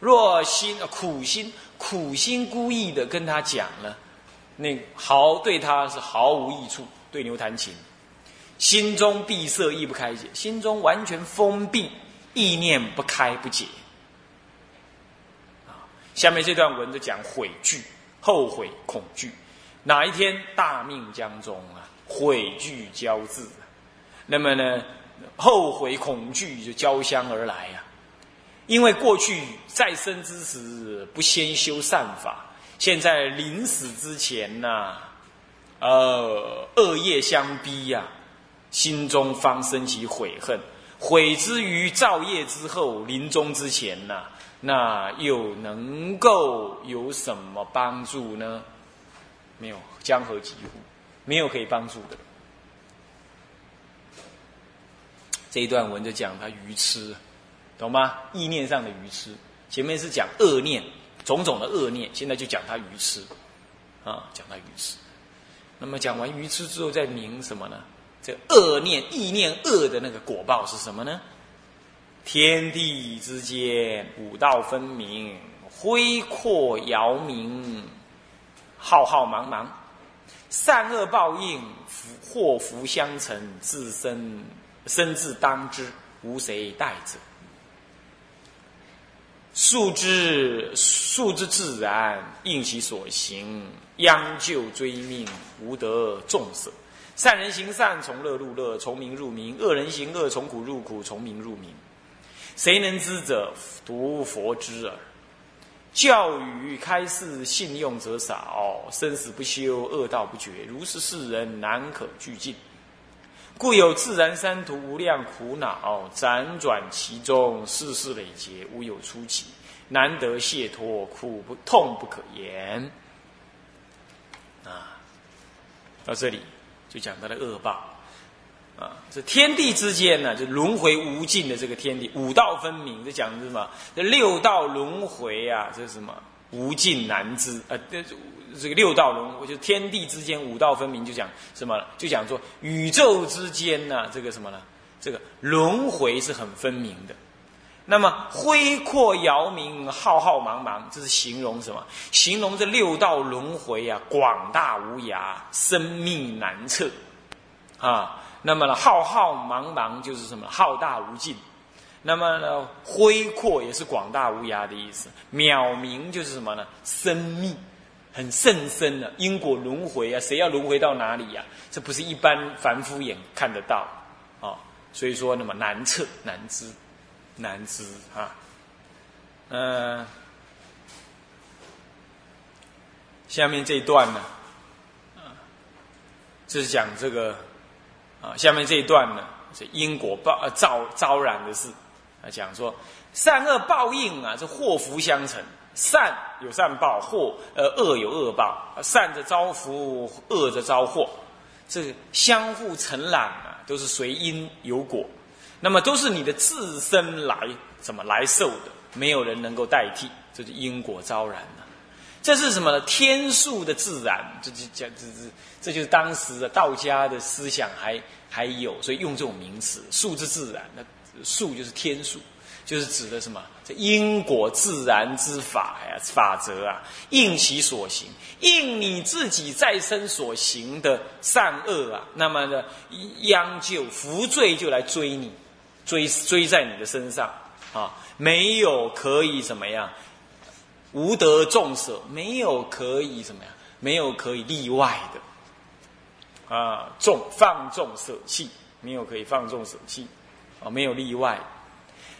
若心苦心苦心孤意的跟他讲了，那毫对他是毫无益处。对牛弹琴，心中闭塞，意不开解，心中完全封闭，意念不开不解。啊，下面这段文就讲悔惧、后悔、恐惧。哪一天大命将终啊？悔惧交织，那么呢，后悔恐惧就交相而来呀。因为过去在生之时不先修善法，现在临死之前呐，呃，恶业相逼呀，心中方生起悔恨，悔之于造业之后，临终之前呐，那又能够有什么帮助呢？没有，江河疾乎？没有可以帮助的，这一段文就讲他愚痴，懂吗？意念上的愚痴。前面是讲恶念，种种的恶念，现在就讲他愚痴，啊，讲他愚痴。那么讲完愚痴之后，再明什么呢？这恶念、意念恶的那个果报是什么呢？天地之间，五道分明，恢阔遥明，浩浩茫茫。善恶报应，福祸福相承，自身身自当之，无谁代者。树之树之自然，应其所行，央就追命，无得众舍。善人行善，从乐入乐，从名入名；恶人行恶，从苦入苦，从名入名。谁能知者？独佛知耳。教育开示信用者少，生死不休，恶道不绝，如是世人难可俱尽。故有自然三途无量苦恼，辗转其中，世事累劫，无有出期，难得解脱，苦不痛不可言。啊，到这里就讲到了恶报。啊，这天地之间呢，就轮回无尽的这个天地，五道分明，这讲的是什么？这六道轮回啊，这是什么？无尽难知啊！这这个六道轮回，就天地之间五道分明，就讲什么？就讲说宇宙之间呢，这个什么呢？这个轮回是很分明的。那么恢阔遥明，浩浩茫茫，这是形容什么？形容这六道轮回啊，广大无涯，生命难测啊。那么呢，浩浩茫茫就是什么？浩大无尽。那么呢，恢阔也是广大无涯的意思。渺明就是什么呢？生命，很甚深的因果轮回啊！谁要轮回到哪里呀？这不是一般凡夫眼看得到啊！所以说，那么难测、难知、难知啊。嗯，下面这一段呢，啊，这是讲这个。啊，下面这一段呢是因果报呃招招染的事，啊讲说善恶报应啊，这祸福相承，善有善报，祸呃恶有恶报，善则招福，恶则招祸，这相互承揽啊，都是随因有果，那么都是你的自身来怎么来受的，没有人能够代替，这是因果招染啊。这是什么呢？天数的自然，这就这这这就是当时的道家的思想还还有，所以用这种名词“数之自然”。那数就是天数，就是指的什么？这因果自然之法呀，法则啊，应其所行，应你自己在身所行的善恶啊，那么呢，央就福罪就来追你，追追在你的身上啊，没有可以怎么样？无得众舍，没有可以什么呀？没有可以例外的啊！众放纵舍弃，没有可以放纵舍弃啊！没有例外。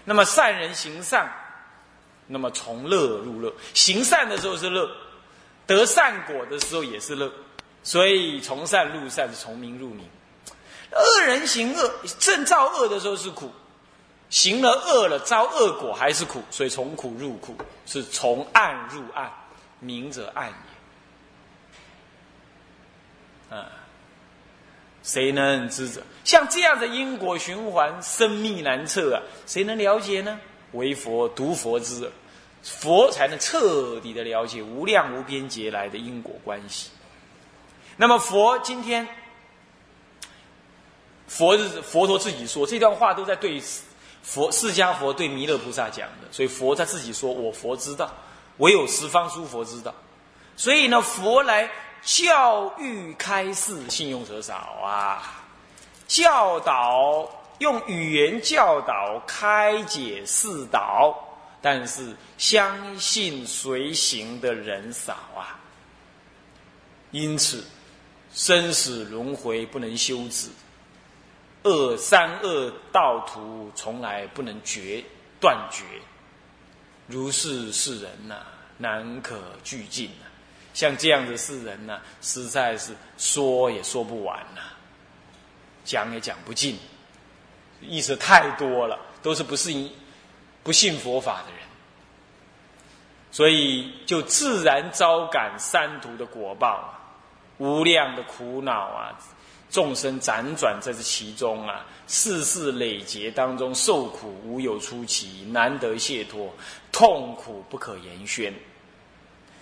那么善人行善，那么从乐入乐，行善的时候是乐，得善果的时候也是乐，所以从善入善，从明入明。恶人行恶，正造恶的时候是苦。行了恶了，遭恶果还是苦，所以从苦入苦是从暗入暗，明者暗也。啊，谁能知者？像这样的因果循环，深密难测啊！谁能了解呢？唯佛独佛知，佛才能彻底的了解无量无边劫来的因果关系。那么佛今天，佛是佛陀自己说这段话，都在对。佛释迦佛对弥勒菩萨讲的，所以佛他自己说：“我佛知道，唯有十方诸佛知道。”所以呢，佛来教育开示，信用者少啊。教导用语言教导开解示导，但是相信随行的人少啊。因此，生死轮回不能休止，恶三恶道途从来不能绝断绝。如是世人呐，难可俱尽呐。像这样的世人呢，实在是说也说不完呐。讲也讲不尽，意思太多了，都是不信、不信佛法的人，所以就自然招感三途的果报啊，无量的苦恼啊，众生辗转在这其中啊，世事累劫当中受苦无有出奇，难得解脱，痛苦不可言宣。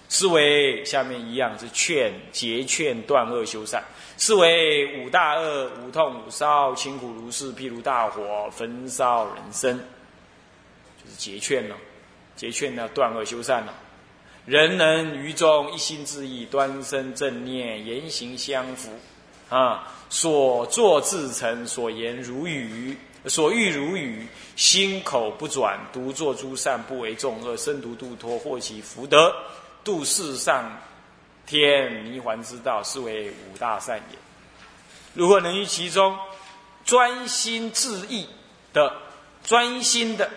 是为下面一样是劝结劝断恶修善，是为五大恶五痛五烧清苦如是，譬如大火焚烧人生，就是结劝了，结劝呢断恶修善了。人能于中一心致意，端身正念，言行相符，啊，所作自成，所言如语，所欲如语，心口不转，独作诸善，不为众恶，身独度脱，获其福德。度世上天迷环之道，是为五大善也。如果能于其中专心致意的、专心的，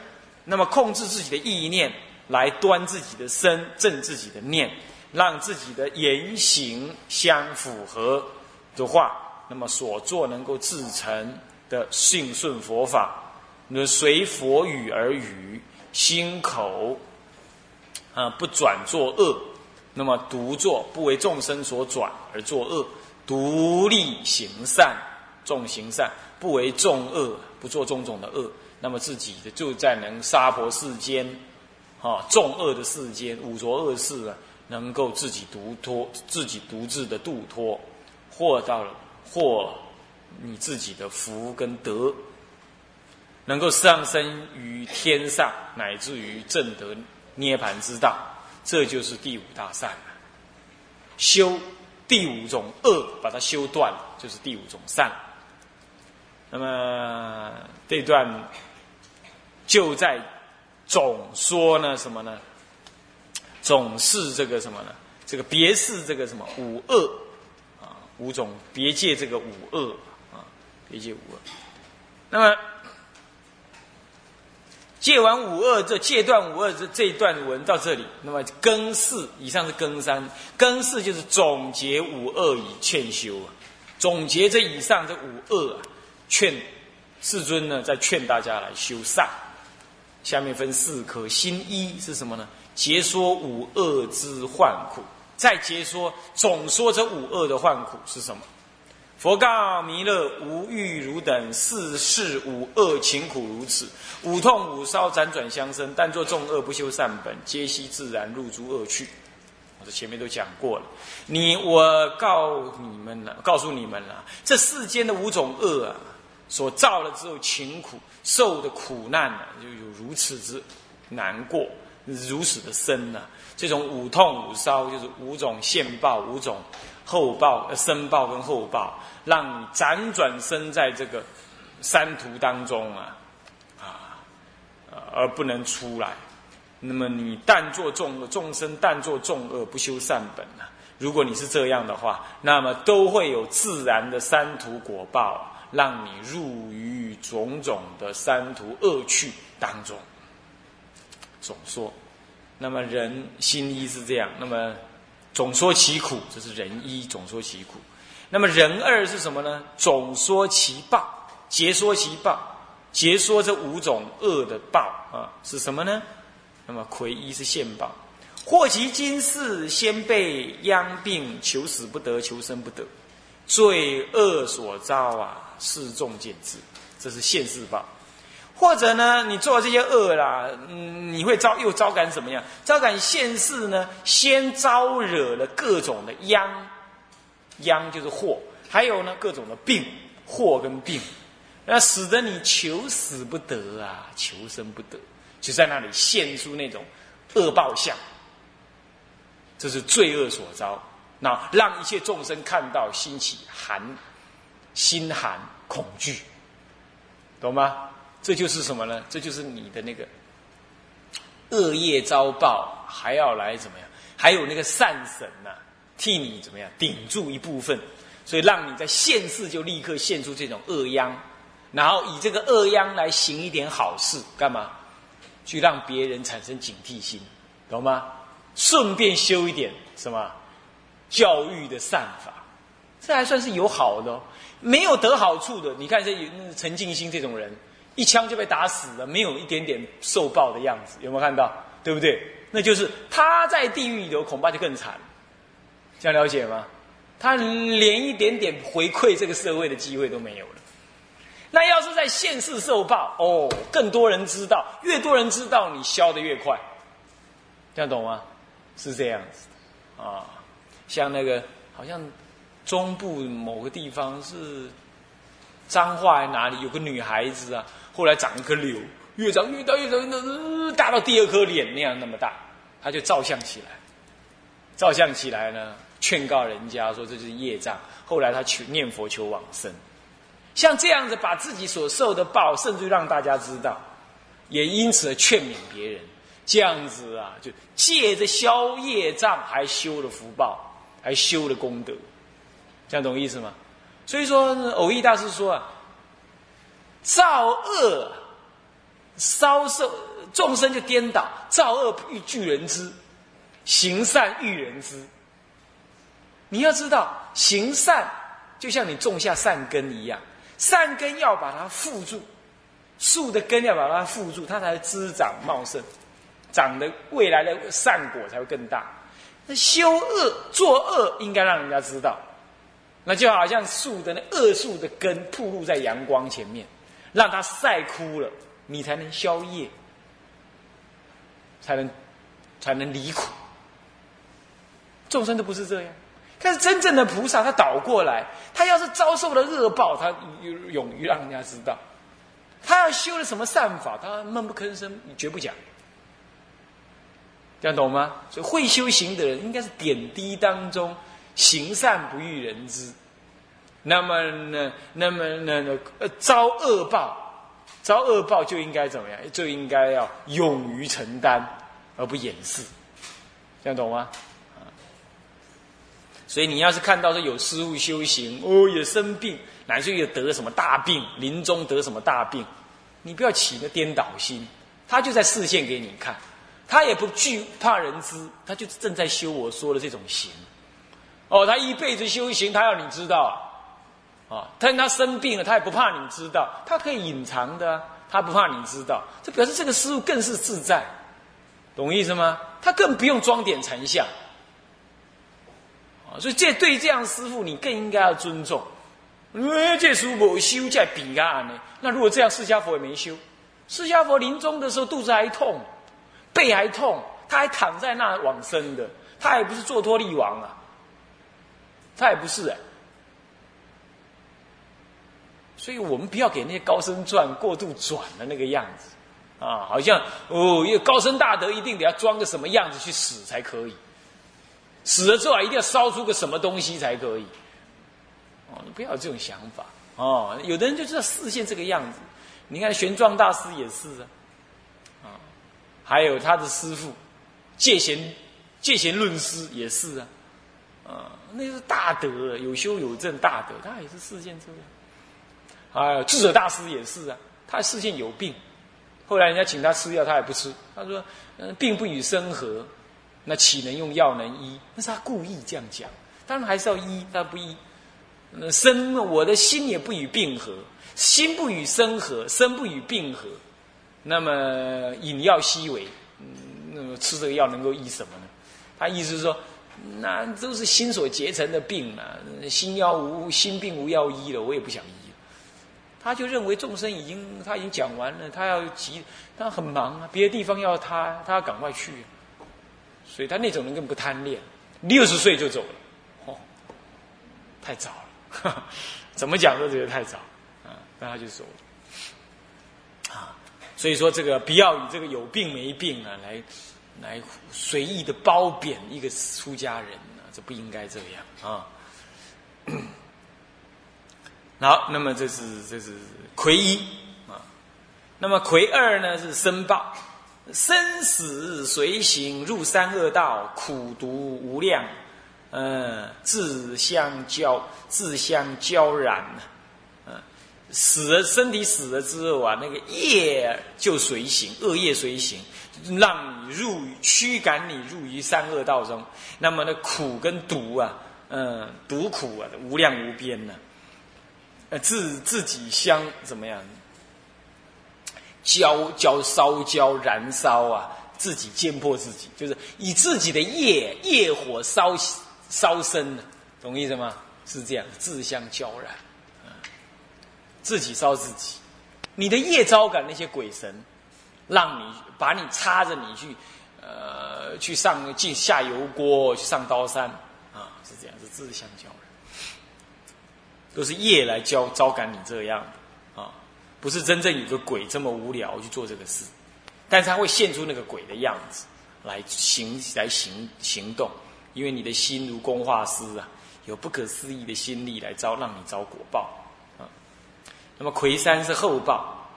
那么控制自己的意念，来端自己的身、正自己的念，让自己的言行相符合的话，那么所做能够自成的信顺佛法，那随佛语而语，心口。啊，不转作恶，那么独作不为众生所转而作恶，独立行善，众行善，不为众恶，不做种种的恶，那么自己的就在能杀婆世间，啊，众恶的世间，五浊恶世啊，能够自己独脱，自己独自的度脱，获到了获你自己的福跟德，能够上升于天上，乃至于正德。涅盘之道，这就是第五大善。修第五种恶，把它修断，就是第五种善。那么这段就在总说呢什么呢？总是这个什么呢？这个别是这个什么五恶啊，五种别借这个五恶啊，别借五恶。那么。戒完五二，这戒断五二这这一段文到这里，那么庚四以上是庚三，庚四就是总结五二以劝修啊，总结这以上这五二啊，劝世尊呢，在劝大家来修善。下面分四颗，心一是什么呢？解说五恶之患苦，再解说总说这五恶的患苦是什么？佛告弥勒：无欲如等世事五恶情苦如此，五痛五烧辗转相生，但作众恶不修善本，皆悉自然入诸恶趣。我这前面都讲过了。你我告你们了，告诉你们了，这世间的五种恶啊，所造了之后情苦受的苦难呢，就有如此之难过，如此的深呢。这种五痛五烧，就是五种现报，五种。后报、呃，生报跟后报，让你辗转生在这个山途当中啊，啊，而不能出来。那么你但做众恶，众生但做众恶，不修善本啊。如果你是这样的话，那么都会有自然的山途果报，让你入于种种的山途恶趣当中。总说，那么人心一是这样，那么。总说其苦，这是人一；总说其苦，那么人二是什么呢？总说其报，结说其报，结说这五种恶的报啊，是什么呢？那么魁一是现报，祸其今世，先被殃病，求死不得，求生不得，罪恶所遭啊，示众见之，这是现世报。或者呢，你做这些恶啦，嗯，你会招又招感怎么样？招感现世呢？先招惹了各种的殃，殃就是祸，还有呢各种的病，祸跟病，那使得你求死不得啊，求生不得，就在那里现出那种恶报相，这是罪恶所招。那让一切众生看到，心起寒，心寒恐惧，懂吗？这就是什么呢？这就是你的那个恶业遭报，还要来怎么样？还有那个善神呐，替你怎么样顶住一部分，所以让你在现世就立刻现出这种恶殃，然后以这个恶殃来行一点好事，干嘛？去让别人产生警惕心，懂吗？顺便修一点什么？教育的善法，这还算是有好的。没有得好处的，你看这陈静心这种人，一枪就被打死了，没有一点点受报的样子，有没有看到？对不对？那就是他在地狱里头恐怕就更惨，这样了解吗？他连一点点回馈这个社会的机会都没有了。那要是在现世受报，哦，更多人知道，越多人知道，你消的越快，这样懂吗？是这样子啊。像那个，好像中部某个地方是脏话在哪里有个女孩子啊，后来长一颗瘤，越长越大，越长越大，到第二颗脸那样那么大，她就照相起来，照相起来呢，劝告人家说这就是业障。后来他求念佛求往生，像这样子把自己所受的报，甚至让大家知道，也因此而劝勉别人，这样子啊，就借着消业障，还修了福报。还修了功德，这样懂意思吗？所以说，偶益大师说啊，造恶，稍受众生就颠倒，造恶欲拒人之，行善欲人之。你要知道，行善就像你种下善根一样，善根要把它附住，树的根要把它附住，它才滋长茂盛，长的未来的善果才会更大。那修恶作恶，应该让人家知道，那就好像树的那恶树的根暴露在阳光前面，让它晒枯了，你才能消业，才能才能离苦。众生都不是这样，但是真正的菩萨，他倒过来，他要是遭受了恶报，他勇于让人家知道，他要修了什么善法，他闷不吭声，绝不讲。这样懂吗？所以会修行的人，应该是点滴当中行善不欲人知。那么呢？那么呢？呢呃，遭恶报，遭恶报就应该怎么样？就应该要勇于承担，而不掩饰。这样懂吗？所以你要是看到说有师傅修行，哦，也生病，乃至于得什么大病，临终得什么大病，你不要起个颠倒心，他就在示现给你看。他也不惧怕人知，他就正在修我说的这种行。哦，他一辈子修行，他要你知道啊。但他生病了，他也不怕你知道，他可以隐藏的，他不怕你知道。这表示这个师傅更是自在，懂意思吗？他更不用装点成像。啊，所以这对这样师傅，你更应该要尊重。因为这师傅修在比啊呢，那如果这样，释迦佛也没修。释迦佛临终的时候肚子还痛。背还痛，他还躺在那往生的，他也不是做托力王啊，他也不是哎，所以我们不要给那些高僧传过度转的那个样子。啊，好像哦，因为高僧大德一定得要装个什么样子去死才可以，死了之后啊，一定要烧出个什么东西才可以，哦，你不要有这种想法。哦，有的人就知道视线这个样子，你看玄奘大师也是啊。还有他的师傅，戒贤戒贤论师也是啊，啊，那是大德，有修有证大德，他也是视线这样。啊，智者大师也是啊，他视线有病，后来人家请他吃药，他也不吃。他说：“嗯，病不与生合，那岂能用药能医？那是他故意这样讲。当然还是要医，他不医。那生我的心也不与病合，心不与生合，生不与病合。”那么饮药稀为，那么吃这个药能够医什么呢？他意思是说，那都是心所结成的病啊，心药无心病无药医了，我也不想医。他就认为众生已经他已经讲完了，他要急，他很忙啊，别的地方要他，他要赶快去。所以他那种人根本不贪恋，六十岁就走了，哦，太早了，怎么讲都觉得太早啊。那他就走了。啊，所以说这个不要以这个有病没病啊来来随意的褒贬一个出家人啊，这不应该这样啊。好，那么这是这是魁一啊，那么魁二呢是申报，生死随行入三恶道，苦毒无量，嗯，自相交自相交染，死了身体死了之后啊，那个业就随行，恶业随行，让你入驱赶你入于三恶道中，那么那苦跟毒啊，嗯，毒苦啊，无量无边呢。呃，自自己相怎么样？焦焦烧焦燃烧啊，自己煎破自己，就是以自己的业业火烧烧身懂意思吗？是这样，自相交燃，自己烧自己。你的业招感那些鬼神，让你把你插着你去，呃，去上进下油锅，去上刀山啊，是这样，是自相交。都是业来教招感你这样的啊，不是真正有个鬼这么无聊去做这个事，但是他会现出那个鬼的样子来行来行行动，因为你的心如工画师啊，有不可思议的心力来招让你招果报。那么魁山是后报，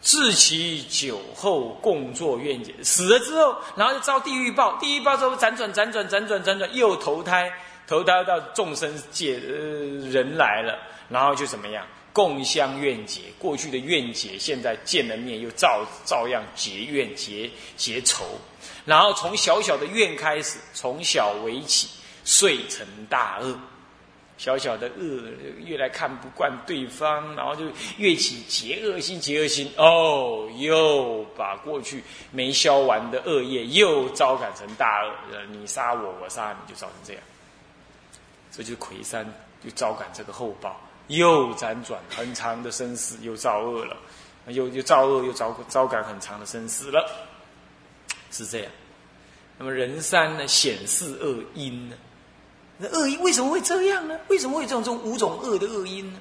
至其酒后共作怨结，死了之后，然后就遭地狱报，地狱报之后辗转辗转辗转辗转又投胎。投胎到众生界，呃，人来了，然后就怎么样？共相怨结，过去的怨结，现在见了面又照照样结怨结结仇，然后从小小的怨开始，从小为起，遂成大恶。小小的恶，越来看不惯对方，然后就越起结恶心，结恶心，哦，又把过去没消完的恶业又招感成大恶，你杀我，我杀你，就造成这样。这就是魁山，就招感这个后报，又辗转很长的生死，又造恶了，又又造恶，又招招感很长的生死了，是这样。那么人山呢，显示恶因呢？那恶因为什么会这样呢？为什么会这种这种五种恶的恶因呢？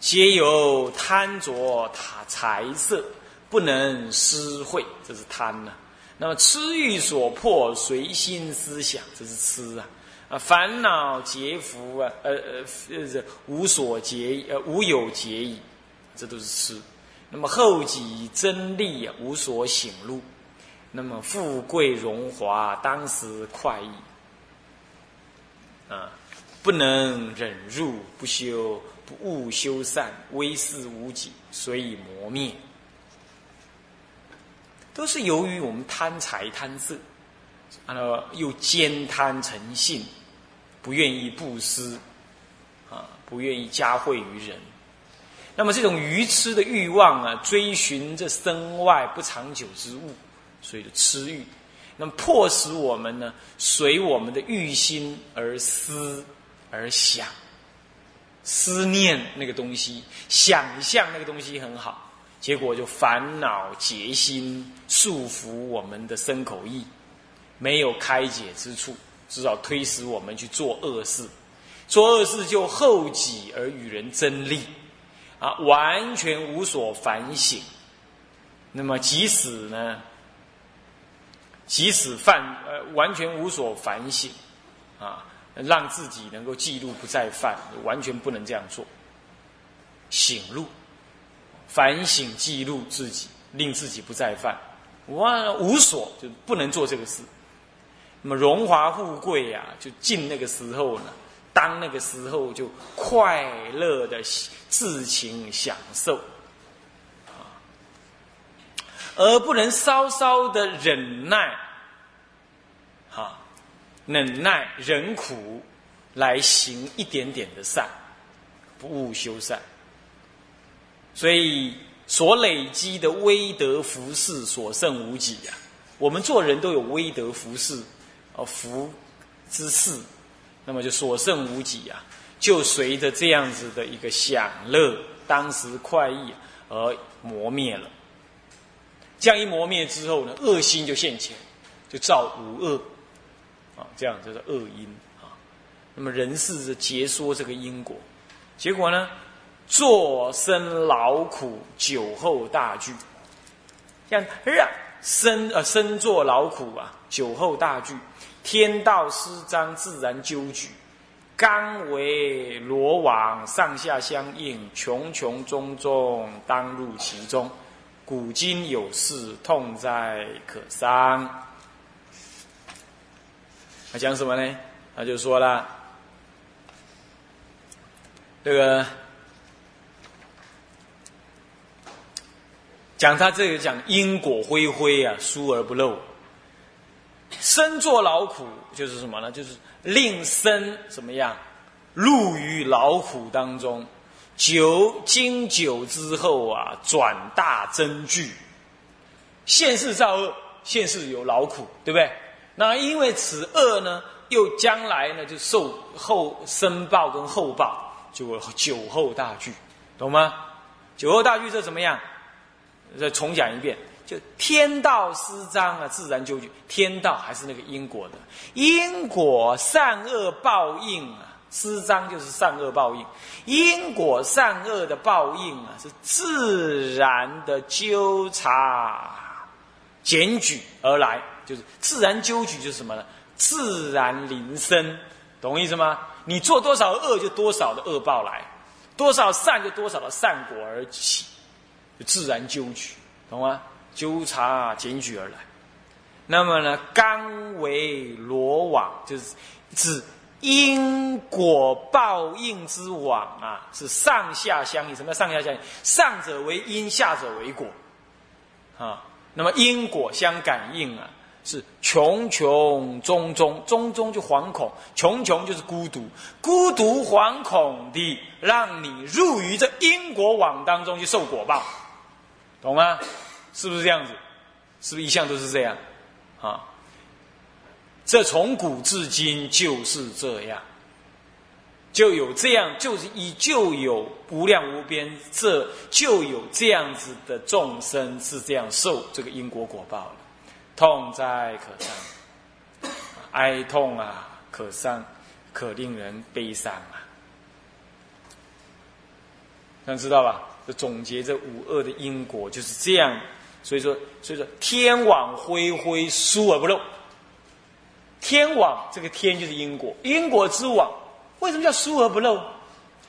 皆有贪着他财色，不能施惠，这是贪呐。那么痴欲所迫，随心思想，这是痴啊。啊，烦恼结福啊，呃呃，是无所结，呃无有结矣，这都是痴。那么后己真利啊，无所醒悟。那么富贵荣华，当时快意啊，不能忍辱，不修，不务修善，威势无己，所以磨灭。都是由于我们贪财贪色。啊，又兼贪成性，不愿意布施，啊，不愿意加惠于人。那么这种愚痴的欲望啊，追寻着身外不长久之物，所以的痴欲，那么迫使我们呢，随我们的欲心而思而想，思念那个东西，想象那个东西很好，结果就烦恼结心，束缚我们的身口意。没有开解之处，至少推使我们去做恶事，做恶事就后己而与人争利，啊，完全无所反省。那么即使呢，即使犯呃，完全无所反省，啊，让自己能够记录不再犯，完全不能这样做。醒悟，反省记录自己，令自己不再犯，哇，无所就不能做这个事。那么荣华富贵呀，就尽那个时候呢，当那个时候就快乐的自情享受，而不能稍稍的忍耐，哈，忍耐忍苦来行一点点的善，不务修善，所以所累积的威德福事所剩无几呀。我们做人都有威德福事。而福之事，那么就所剩无几啊！就随着这样子的一个享乐，当时快意而磨灭了。这样一磨灭之后呢，恶心就现前，就造无恶啊，这样就是恶因啊。那么人世的结说这个因果，结果呢，作生劳苦，酒后大聚。像让身呃身作劳苦啊，酒后大聚，天道失章，自然纠举。刚为罗网，上下相应，穷穷中中，当入其中。古今有事，痛哉可伤。他讲什么呢？他就说了，这个讲他这个讲因果恢恢啊，疏而不漏。身作劳苦，就是什么呢？就是令身怎么样，入于劳苦当中。久经久之后啊，转大增聚。现世造恶，现世有劳苦，对不对？那因为此恶呢，又将来呢就受后申报跟后报，就酒后大聚，懂吗？酒后大聚这怎么样？再重讲一遍，就天道失章啊，自然就聚。天道还是那个因果的，因果善恶报应啊，失章就是善恶报应。因果善恶的报应啊，是自然的纠察检举而来。就是自然纠举，就是什么呢？自然临身，懂我意思吗？你做多少恶，就多少的恶报来；多少善，就多少的善果而起，就自然纠举，懂吗？纠察检举而来。那么呢，刚为罗网，就是指因果报应之网啊，是上下相应。什么叫上下相应？上者为因，下者为果啊。那么因果相感应啊。是穷穷中中中中就惶恐，穷穷就是孤独，孤独惶恐的让你入于这因果网当中去受果报，懂吗？是不是这样子？是不是一向都是这样？啊，这从古至今就是这样，就有这样，就是以就有无量无边，这就有这样子的众生是这样受这个因果果报的。痛哉可伤，哀痛啊，可伤，可令人悲伤啊！想知道吧？就总结这五恶的因果就是这样。所以说，所以说天网恢恢，疏而不漏。天网这个天就是因果，因果之网为什么叫疏而不漏？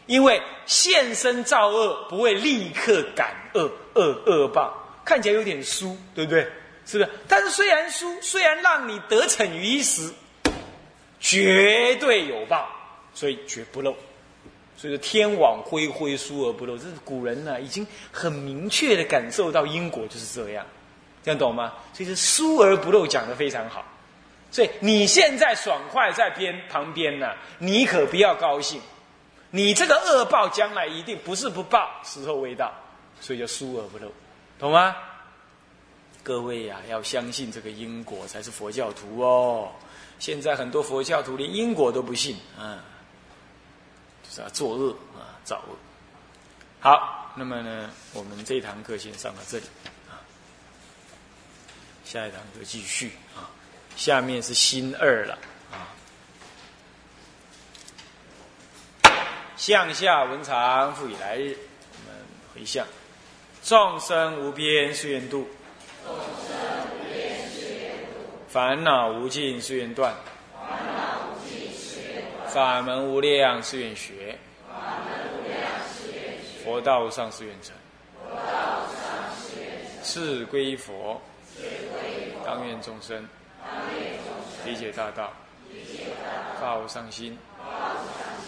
因为现身造恶不会立刻感恶恶恶报，看起来有点疏，对不对？是不是？但是虽然输，虽然让你得逞于一时，绝对有报，所以绝不漏。所以说天网恢恢，疏而不漏，这是古人呢已经很明确的感受到因果就是这样，这样懂吗？所以是疏而不漏讲的非常好。所以你现在爽快在边旁边呢，你可不要高兴，你这个恶报将来一定不是不报，时候未到，所以叫疏而不漏，懂吗？各位呀，要相信这个因果才是佛教徒哦。现在很多佛教徒连因果都不信，啊，就是要作恶啊，造恶。好，那么呢，我们这堂课先上到这里啊，下一堂课继续啊。下面是心二了，啊！向下文长复以来日，我们回向：众生无边誓愿度，众生无边誓愿；烦恼无尽誓愿断，烦恼无尽誓愿断；法门无量誓愿学，法门无量誓愿学；佛道无上誓愿成，佛道无上誓愿成；誓归佛，誓归佛；当愿众生。理解大道，发无上心，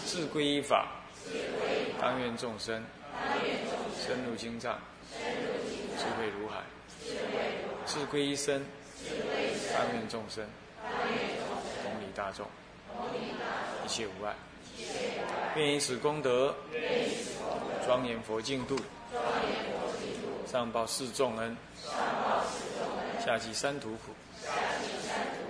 是归依法，当愿众生。深入经藏，智慧如海。是归一生，当愿众生，同理大众，一切无碍。愿以此功德，庄严佛净土，上报四众恩，下济三途苦。